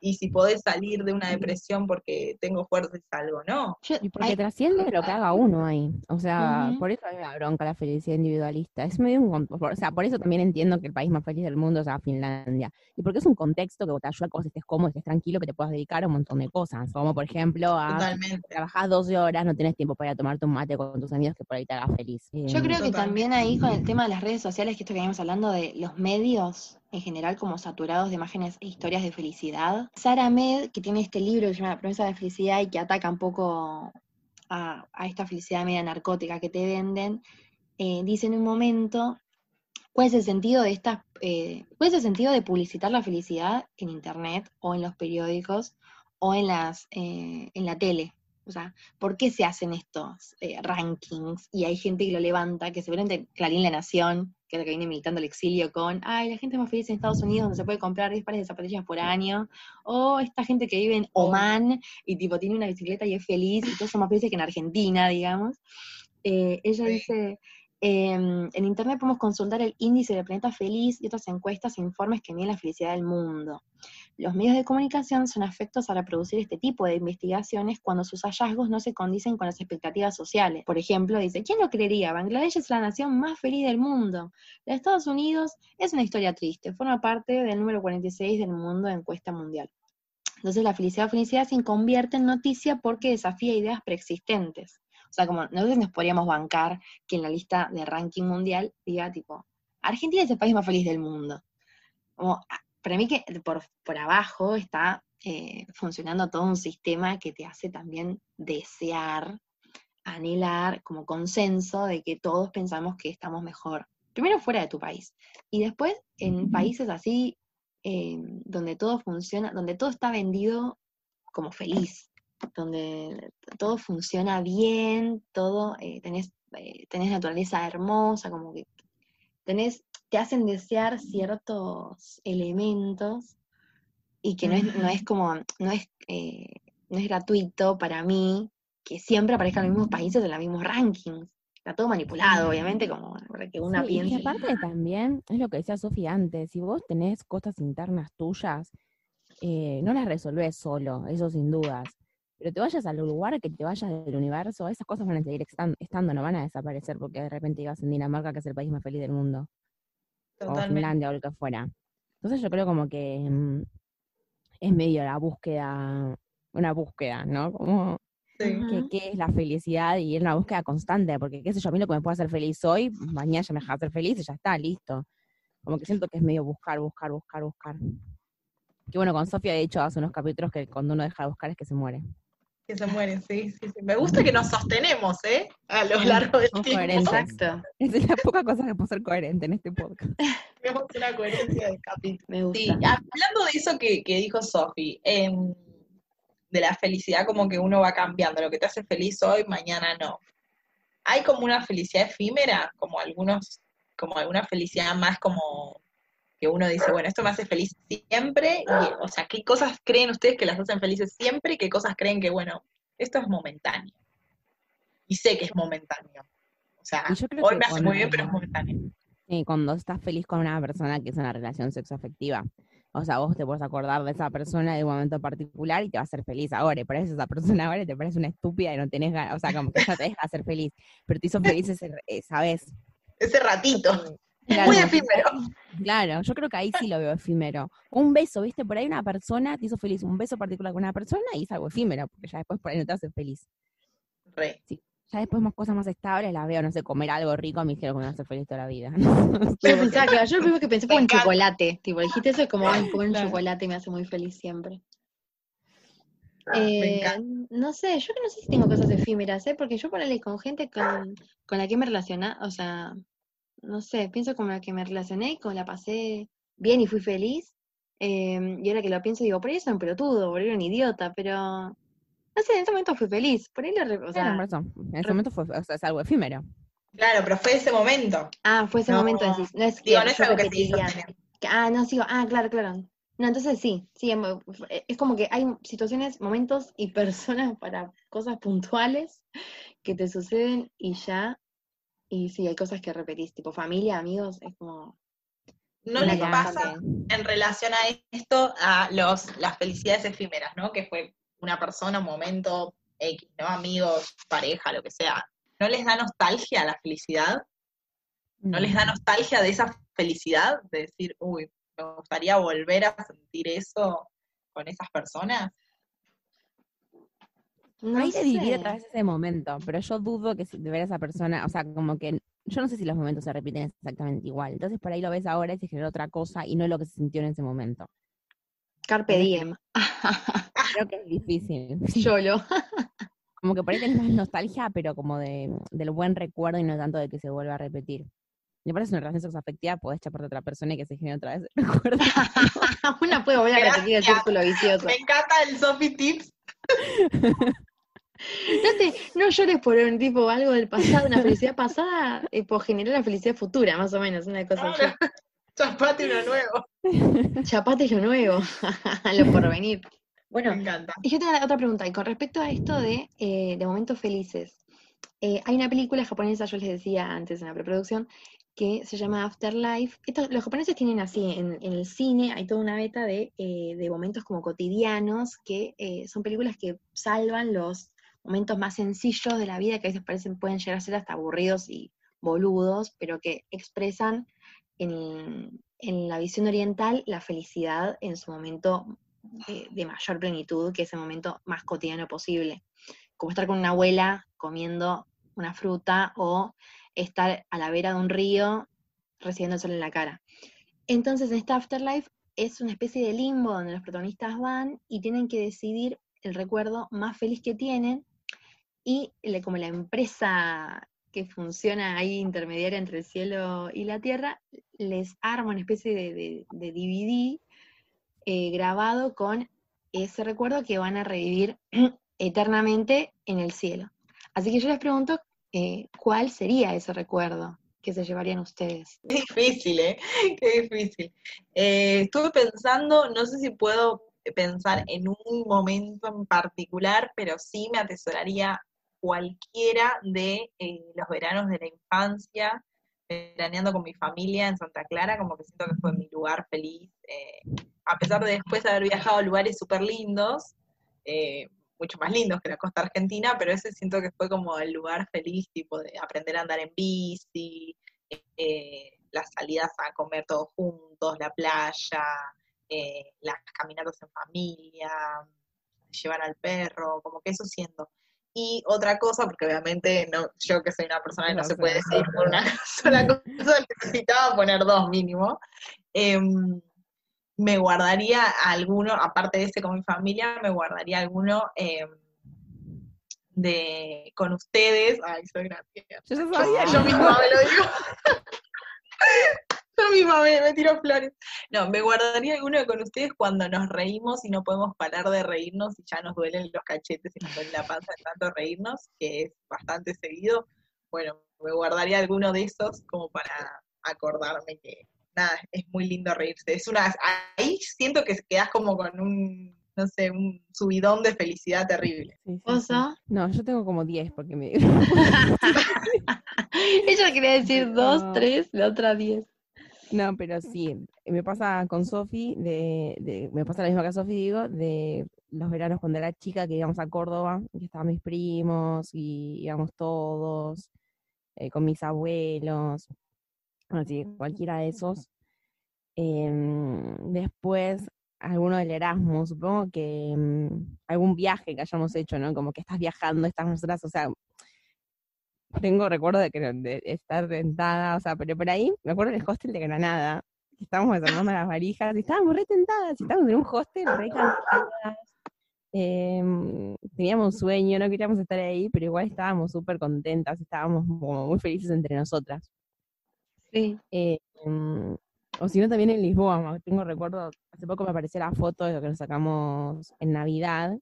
Y si podés salir de una depresión porque tengo fuerza y salgo, ¿no? yo, Y porque ay, trasciende lo que haga uno ahí. O sea, Ujú. por eso a mí me da bronca la felicidad individualista. Es medio un, o sea, por eso también entiendo que el país más feliz del mundo sea Finlandia. Y porque es un contexto que te ayuda a que vos estés cómodo, estés tranquilo, que te puedas dedicar a un montón de cosas. Como por ejemplo a Totalmente. trabajás 12 horas, no tenés tiempo para ir a tomarte un mate con tus amigos que por ahí te haga feliz. yo Eh, creo que Totalmente. también ahí con el tema de las redes sociales, que esto que veníamos hablando de los medios en general como saturados de imágenes e historias de felicidad. Sara Med, que tiene este libro que se llama La promesa de felicidad y que ataca un poco a, esta felicidad media narcótica que te venden, eh, dice en un momento cuál es el sentido de estas, eh, cuál es el sentido de publicitar la felicidad en internet o en los periódicos o en las, eh, en la tele. O sea, ¿por qué se hacen estos eh, rankings? Y hay gente que lo levanta, que seguramente Clarín La Nación, que es la que viene militando el exilio con, ay, la gente más feliz en Estados Unidos donde se puede comprar 10 pares de zapatillas por año, o esta gente que vive en Oman y tipo tiene una bicicleta y es feliz, y todos son más felices que en Argentina, digamos. Eh, ella dice, em, en Internet podemos consultar el índice del planeta feliz y otras encuestas e informes que miden la felicidad del mundo. Los medios de comunicación son afectos a reproducir este tipo de investigaciones cuando sus hallazgos no se condicen con las expectativas sociales. Por ejemplo, dice, ¿quién lo creería? Bangladesh es la nación más feliz del mundo. De Estados Unidos es una historia triste, forma parte del número 46 del mundo de encuesta mundial. Entonces la felicidad felicidad se convierte en noticia porque desafía ideas preexistentes. O sea, como nosotros nos podríamos bancar que en la lista de ranking mundial diga tipo, Argentina es el país más feliz del mundo. Como, ah, para mí que por, por abajo está eh, funcionando todo un sistema que te hace también desear, anhelar, como consenso de que todos pensamos que estamos mejor. Primero fuera de tu país. Y después en países así, eh, donde todo funciona, donde todo está vendido como feliz, donde todo funciona bien, todo, eh, tenés, eh, tenés naturaleza hermosa, como que tenés, te hacen desear ciertos elementos y que no es, no es como, no es, eh, no es gratuito para mí que siempre aparezcan los mismos países en los mismos rankings. Está todo manipulado, obviamente, como para que una Sí, y aparte también, es lo que decía Sofía antes, si vos tenés cosas internas tuyas, no las resolvés solo, eso sin dudas. Pero te vayas al lugar que te vayas del universo, esas cosas van a seguir estan- estando, no van a desaparecer porque de repente ibas en Dinamarca, que es el país más feliz del mundo, o Totalmente. Finlandia o lo que fuera. Entonces yo creo como que mm, es medio la búsqueda, una búsqueda, ¿no? Como Sí. Que, qué es la felicidad y es una búsqueda constante, porque qué sé yo, a mí lo que me puede hacer feliz hoy, mañana ya me deja de hacer feliz y ya está, listo. Como que siento que es medio buscar, buscar, buscar, buscar. Que bueno, con Sofía he dicho hace unos capítulos que cuando uno deja de buscar es que se muere. Que se mueren, sí, sí, sí. Me gusta que nos sostenemos, ¿eh? A lo largo del Somos tiempo. Exacto, Esa es la poca cosa que puedo ser coherente en este podcast. [LAUGHS] Tenemos una coherencia de capítulo. me gusta. Sí, hablando de eso que, que dijo Sofi, em, de la felicidad como que uno va cambiando, lo que te hace feliz hoy, mañana no. Hay como una felicidad efímera, como algunos, como alguna felicidad más como que uno dice, bueno, esto me hace feliz siempre, y, o sea, ¿qué cosas creen ustedes que las hacen felices siempre y qué cosas creen que, bueno, esto es momentáneo? Y sé que es momentáneo. O sea, Y hoy me hace muy bien, pero es momentáneo. Sí, cuando estás feliz con una persona que es una relación sexoafectiva. O sea, vos te puedes acordar de esa persona de un momento particular y te va a hacer feliz ahora. Y por eso esa persona ahora y te parece una estúpida y no tenés ganas. O sea, como que ya te deja ser feliz. Pero te hizo feliz ese, esa vez. Ese ratito. Claro, Muy efímero. Claro, yo creo que ahí sí lo veo efímero. Un beso, ¿viste? Por ahí una persona te hizo feliz. Un beso particular con una persona y es algo efímero, porque ya después por ahí no te hace feliz. Re. Ya después más cosas más estables las veo, no sé, comer algo rico me dijeron que me va a hacer feliz toda la vida. [LAUGHS] Yo pensaba, claro, yo lo primero que pensé fue en chocolate. Tipo, dijiste eso es como, ay, un Claro. chocolate me hace muy feliz siempre. Ah, Eh, no sé, yo que no sé si tengo cosas efímeras, ¿eh? Porque yo ponele con gente con, con la que me relaciona, o sea, no sé, pienso con la que me relacioné y con la pasé bien y fui feliz. eh, y ahora que lo pienso digo, por ahí soy un pelotudo, por ahí era un idiota, pero no sé, en ese momento fui feliz. Por ahí lo, re- o Claro, sea. En ese momento fue, o sea, es algo efímero. Claro, pero fue ese momento. ah, fue ese No, momento, decís, no es que Digo, no es algo que te hizo Ah, no, sigo. Ah, claro, claro. No, entonces sí, sí, em, eh, es como que hay situaciones, momentos y personas para cosas puntuales que te suceden y ya. Y sí, hay cosas que repetís, tipo familia, amigos, es como. ¿No les pasa en relación a esto a los, las felicidades efímeras, ¿no? Que fue una persona, un momento X, ¿no? Amigos, pareja, lo que sea. ¿No les da nostalgia la felicidad? ¿No les da nostalgia de esa felicidad? De decir, uy, me gustaría volver a sentir eso con esas personas. No Ahí te dividir sé. otra vez ese momento, pero yo dudo que de ver a esa persona, o sea, como que yo no sé si los momentos se repiten exactamente igual. Entonces por ahí lo ves ahora y se genera otra cosa y no es lo que se sintió en ese momento. Carpe diem. [LAUGHS] Creo que es difícil. Yolo. [LAUGHS] Como que por ahí tenés más nostalgia, pero como de, del buen recuerdo y no tanto de que se vuelva a repetir. Me parece una relación sexoafectiva, podés chaparte a otra persona y que se genere otra vez el recuerdo. [LAUGHS] Una puede volver a repetir el círculo vicioso. Me encanta el Sophie Tips. No, te, no llores por un tipo, algo del pasado, una felicidad pasada, eh, por generar la felicidad futura, más o menos, una cosa así. Chapate uno nuevo. Chapate lo nuevo, lo [LAUGHS] por venir. Bueno, Me encanta. y yo tengo otra pregunta, y con respecto a esto de, eh, de momentos felices, eh, hay una película japonesa, yo les decía antes en la preproducción, que se llama Afterlife. Los japoneses tienen así, en, el cine hay toda una beta de, eh, de momentos como cotidianos, que eh, son películas que salvan los momentos más sencillos de la vida, que a veces parecen, pueden llegar a ser hasta aburridos y boludos, pero que expresan en, en la visión oriental la felicidad en su momento de, de mayor plenitud, que es el momento más cotidiano posible. Como estar con una abuela comiendo una fruta o estar a la vera de un río recibiendo el sol en la cara. Entonces, en esta Afterlife es una especie de limbo donde los protagonistas van y tienen que decidir el recuerdo más feliz que tienen y como la empresa que funciona ahí intermediaria entre el cielo y la tierra, les arma una especie de DVD eh, grabado con ese recuerdo que van a revivir [CLEARS THROAT] eternamente en el cielo. Así que yo les pregunto, eh, ¿cuál sería ese recuerdo que se llevarían ustedes? Qué difícil, ¿eh? Qué difícil. Eh, estuve pensando, no sé si puedo pensar en un momento en particular, pero sí me atesoraría cualquiera de eh, los veranos de la infancia, veraneando con mi familia en Santa Clara, como que siento que fue mi lugar feliz, eh, a pesar de después haber viajado a lugares súper lindos, eh, mucho más lindos que la costa argentina, pero ese siento que fue como el lugar feliz, tipo de aprender a andar en bici, eh, las salidas a comer todos juntos, la playa, eh, las caminatas en familia, llevar al perro, como que eso siento. Y otra cosa, porque obviamente no, yo que soy una persona que no, No se puede decir por una [LAUGHS] sola cosa, necesitaba poner dos mínimo. Em, me guardaría alguno, aparte de ese con mi familia, me guardaría alguno em, de con ustedes. Ay, soy gracias. Yo ya sabía, Yo misma me lo digo. [LAUGHS] Yo misma me, me tiro flores. No, me guardaría alguno con ustedes cuando nos reímos y no podemos parar de reírnos y ya nos duelen los cachetes y nos duele la panza de tanto reírnos, que es bastante seguido. Bueno, me guardaría alguno de esos como para acordarme que nada, es muy lindo reírse. Es una, ahí siento que quedas como con un, no sé, un subidón de felicidad terrible. Sí, sí, ¿Vos, sí. No, yo tengo como 10 porque me... [LAUGHS] Ella quería decir dos, No. tres, la otra diez. No, pero sí, me pasa con Sofi, de, de- me pasa lo mismo que a Sofi, digo, de los veranos cuando era chica que íbamos a Córdoba, y estaban mis primos, y íbamos todos, eh, con mis abuelos, así, cualquiera de esos. Em, después, alguno del Erasmus, supongo que em, algún viaje que hayamos hecho, ¿no? Como que estás viajando, estás nosotras, o sea, tengo recuerdo de que de estar tentada, o sea, pero por ahí, me acuerdo del hostel de Granada, que estábamos desarmando las varijas, y estábamos re tentadas, y estábamos en un hostel re cansadas, em, teníamos sueño, no queríamos estar ahí, pero igual estábamos súper contentas, estábamos como muy felices entre nosotras. Sí. Eh, em, o si no, también en Lisboa, tengo recuerdo, hace poco me apareció la foto de lo que nos sacamos en Navidad,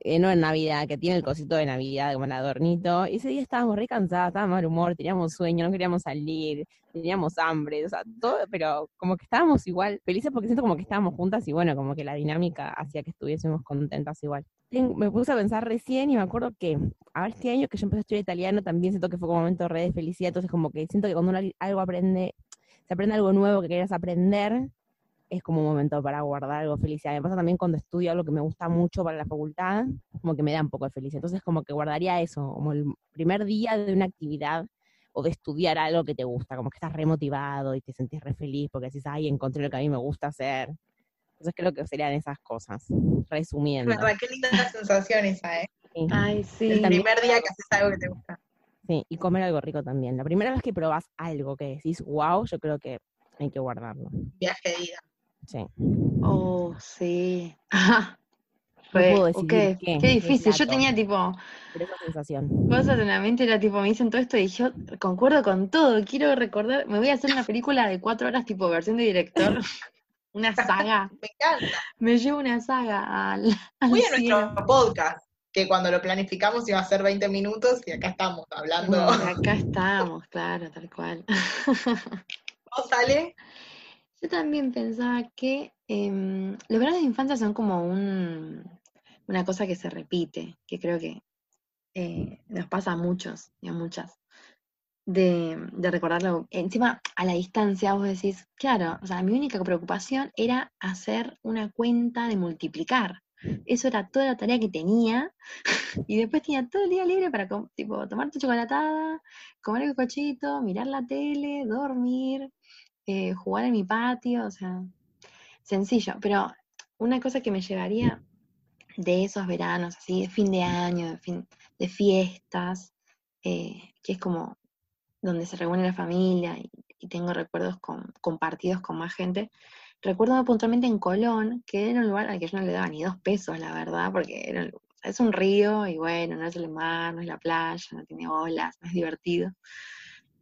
eh, no en Navidad, que tiene el cosito de Navidad como el adornito, y ese día estábamos re cansadas, estábamos mal humor, teníamos sueño, no queríamos salir, teníamos hambre, o sea, todo, pero como que estábamos igual felices porque siento como que estábamos juntas y bueno, como que la dinámica hacía que estuviésemos contentas igual. Me puse a pensar recién y me acuerdo que ahora este año que yo empecé a estudiar italiano también siento que fue como un momento re de felicidad, entonces como que siento que cuando uno algo aprende, se aprende algo nuevo que quieras aprender, es como un momento para guardar algo de felicidad. Me pasa también cuando estudio algo que me gusta mucho para la facultad, como que me da un poco de felicidad. Entonces como que guardaría eso, como el primer día de una actividad o de estudiar algo que te gusta, como que estás re motivado y te sentís re feliz porque decís, ay, encontré lo que a mí me gusta hacer. Entonces creo que serían esas cosas, resumiendo. Qué linda la sensación esa, ¿eh? Sí. Ay, sí. El primer día que haces algo que te gusta. Sí, y comer algo rico también. La primera vez que probás algo que decís, wow, yo creo que hay que guardarlo. Viaje de ida. Sí. Oh, sí. [LAUGHS] No Re, puedo ok, decidir qué, Qué difícil. Yo tenía tipo Pero esa sensación. cosas en la mente, era tipo, me dicen todo esto y yo concuerdo con todo. Quiero recordar, me voy a hacer una película de cuatro horas, tipo versión de director. [LAUGHS] Una saga. Me encanta. Me llevo una saga al, [LAUGHS] al Muy a cielo. nuestro podcast, que cuando lo planificamos iba a ser 20 minutos y acá estamos hablando. Acá estamos, claro, tal cual. [LAUGHS] ¿Vos sale? Yo también pensaba que em, los veranos de infancia son como un, una cosa que se repite, que creo que eh, nos pasa a muchos y a muchas, de, de recordarlo. Encima, a la distancia, vos decís, claro, o sea, mi única preocupación era hacer una cuenta de multiplicar. Eso era toda la tarea que tenía, [LAUGHS] y después tenía todo el día libre para tipo, tomar tu chocolatada, comer el cochito, mirar la tele, dormir, eh, jugar en mi patio, o sea, sencillo. Pero una cosa que me llevaría de esos veranos, así, de fin de año, de, fin, de fiestas, eh, que es como donde se reúne la familia y, tengo recuerdos compartidos con más gente. Recuerdo puntualmente en Colón, que era un lugar al que yo no le daba ni dos pesos, la verdad, porque es un río y bueno, no es el mar, no es la playa, no tiene olas, no es divertido.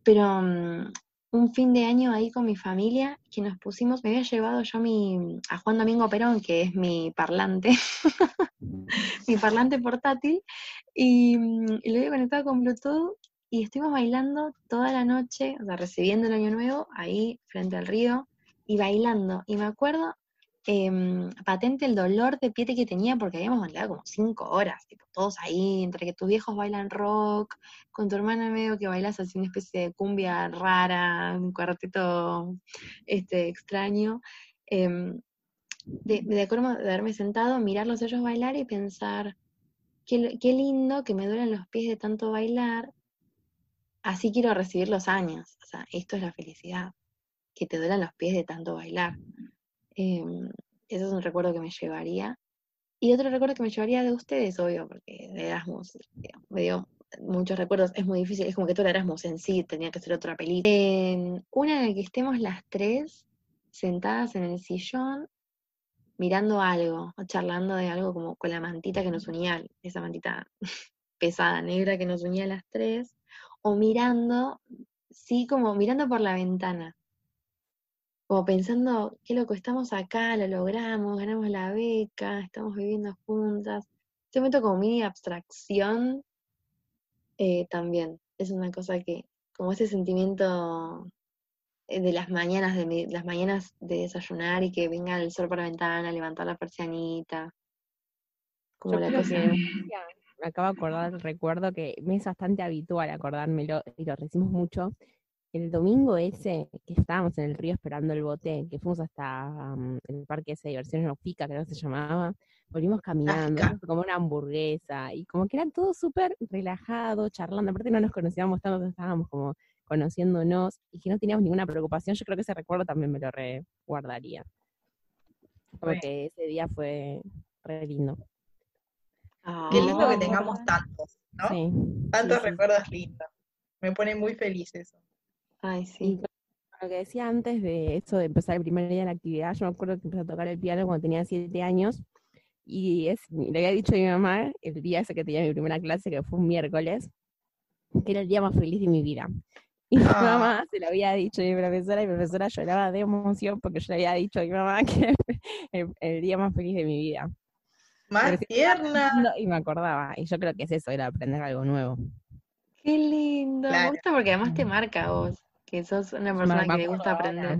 Pero mm, un fin de año ahí con mi familia, que nos pusimos, me había llevado yo mi, a Juan Domingo Perón, que es mi parlante, [LAUGHS] mi parlante portátil, y, mm, y lo había conectado con Bluetooth y estuvimos bailando toda la noche, o sea, recibiendo el año nuevo ahí frente al río y bailando. Y me acuerdo em, patente el dolor de pie que tenía porque habíamos bailado como cinco horas, tipo, todos ahí, entre que tus viejos bailan rock, con tu hermana medio que bailas así una especie de cumbia rara, un cuarteto este, extraño. em, de, acuerdo de haberme sentado, mirarlos ellos bailar y pensar, qué, qué lindo que me duelen los pies de tanto bailar, así quiero recibir los años. O sea, esto es la felicidad, que te duelan los pies de tanto bailar. Em, eso es un recuerdo que me llevaría. Y otro recuerdo que me llevaría de ustedes, obvio, porque de Erasmus me dio muchos recuerdos, es muy difícil, es como que todo era Erasmus en sí, tenía que ser otra película. En una en la que estemos las tres sentadas en el sillón mirando algo, o charlando de algo como con la mantita que nos unía, esa mantita [LAUGHS] pesada, negra que nos unía a las tres, o mirando, sí, como mirando por la ventana, como pensando, qué loco, estamos acá, lo logramos, ganamos la beca, estamos viviendo juntas. Este momento como mini abstracción eh, también es una cosa que, como ese sentimiento eh, de las mañanas de mi- las mañanas de desayunar y que venga el sol por la ventana, levantar la persianita. Como Yo la cosa que me acabo de acordar, recuerdo que me es bastante habitual acordármelo y lo recimos mucho. El domingo ese que estábamos en el río esperando el bote, que fuimos hasta mm, el parque ese de diversiones Ofica, creo que se llamaba, volvimos caminando, como una hamburguesa, y como que eran todos súper relajados, charlando, aparte no nos conocíamos tanto, estábamos como conociéndonos, y que no teníamos ninguna preocupación, yo creo que ese recuerdo también me lo reguardaría. Como Bueno. que ese día fue re lindo. Qué lindo Ah, que tengamos tantos, ¿no? Sí. Tantos sí, sí. recuerdos lindos. Me pone muy feliz eso. Ay, sí. lo que decía antes de esto de empezar el primer día de la actividad, yo me acuerdo que empecé a tocar el piano cuando tenía siete años y es, le había dicho a mi mamá el día ese que tenía mi primera clase, que fue un miércoles, que era el día más feliz de mi vida. Y mi Ah. mamá se lo había dicho a mi profesora y mi profesora lloraba de emoción porque yo le había dicho a mi mamá que [LAUGHS] el, el día más feliz de mi vida. Más tierna. No, Y me acordaba, y yo creo que es eso, era aprender algo nuevo. Qué lindo. Me gusta porque además te marca a vos, que sos una persona me que le gusta aprender.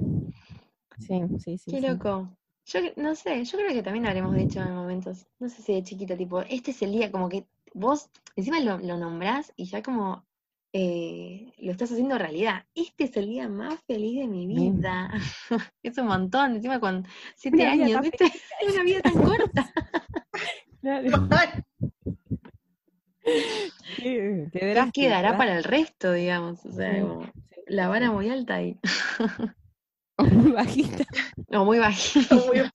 Sí, sí, sí. Qué sí. loco. Yo no sé, yo creo que también habremos dicho en momentos, no sé si de chiquita, tipo, este es el día, como que vos encima lo, lo nombrás y ya como eh, lo estás haciendo realidad. Este es el día más feliz de mi vida. [LAUGHS] es un montón, encima con siete Una años, ¿viste? Es [LAUGHS] una vida tan corta. [LAUGHS] [LAUGHS] Qué ¿Qué drástico, quedará ¿verdad? para el resto, digamos? O sea, como la vara muy alta ahí. Muy [LAUGHS] bajita. O muy bajita. [LAUGHS] Muy-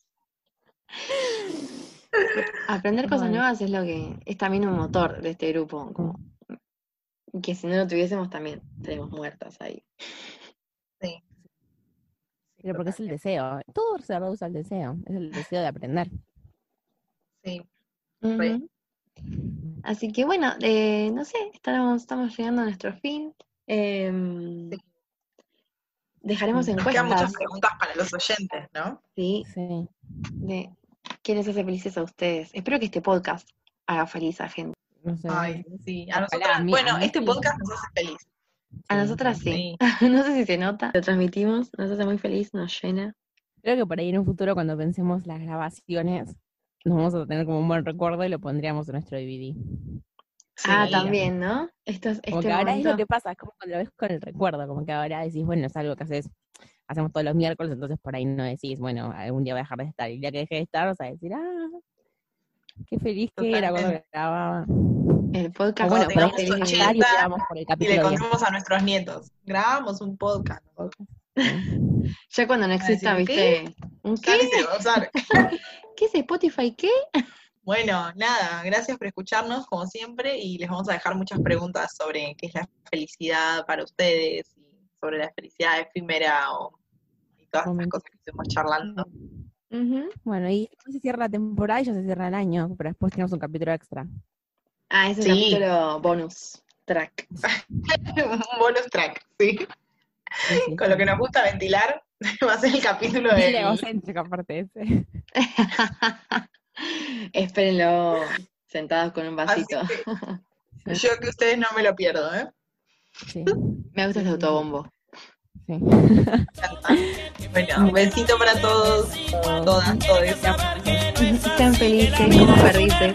Aprender cosas nuevas es lo que es también un motor de este grupo, como que si no lo tuviésemos también estaríamos muertas ahí. Sí. Pero porque es el deseo. Todo se reduce al deseo. Es el deseo de aprender. Sí. Así que bueno, eh, no sé, estamos, estamos llegando a nuestro fin. Em, Sí. Dejaremos Nos quedan muchas encuestas preguntas para los oyentes, ¿no? ¿sí? Sí. de qué les hace felices a ustedes. Espero que este podcast haga feliz a gente. No sé. Ay, sí. A nosotras, mí- bueno, a este podcast nos hace feliz. A Sí, nosotras. Sí. [LAUGHS] No sé si se nota, lo transmitimos, nos hace muy feliz, nos llena. Creo que por ahí en un futuro, cuando pensemos las grabaciones, nos vamos a tener como un buen recuerdo y lo pondríamos en nuestro DVD. ah, también, ¿no? Esto es, Como este que ahora es lo que pasa, es como cuando lo ves con el recuerdo, como que ahora decís, bueno, es algo que haces, hacemos todos los miércoles, entonces por ahí no decís, bueno, algún día voy a dejar de estar. Y el día que deje de estar, vas a decir, ah, qué feliz que era cuando grababa. El O podcast bueno, Cuando tengamos feliz de mi 80, vida. y grabamos por el Y le capítulo 10. contamos a nuestros nietos. Grabamos un podcast. Ya cuando no exista, ¿qué? ¿viste? ¿Un qué? Y [LAUGHS] ¿Qué es Spotify? ¿Qué? Bueno, nada, gracias por escucharnos como siempre y les vamos a dejar muchas preguntas sobre qué es la felicidad para ustedes y sobre la felicidad efímera o y todas esas Momentos. cosas que estuvimos charlando. Bueno, y después se cierra la temporada y ya se cierra el año, pero después tenemos un capítulo extra. Ah, es un Sí. capítulo bonus track. un [LAUGHS] bonus track, sí. Sí, sí, Con lo que nos gusta ventilar, [LAUGHS] Va a ser el capítulo de. egocéntrica, aparte ese. [LAUGHS] Espérenlo sentados con un vasito. [LAUGHS] Yo que ustedes no me lo pierdo, ¿eh? Sí. Me gusta el autobombo. Sí. bueno, un besito para todos, todas, todos. Sean felices, como perdiste. ¿eh?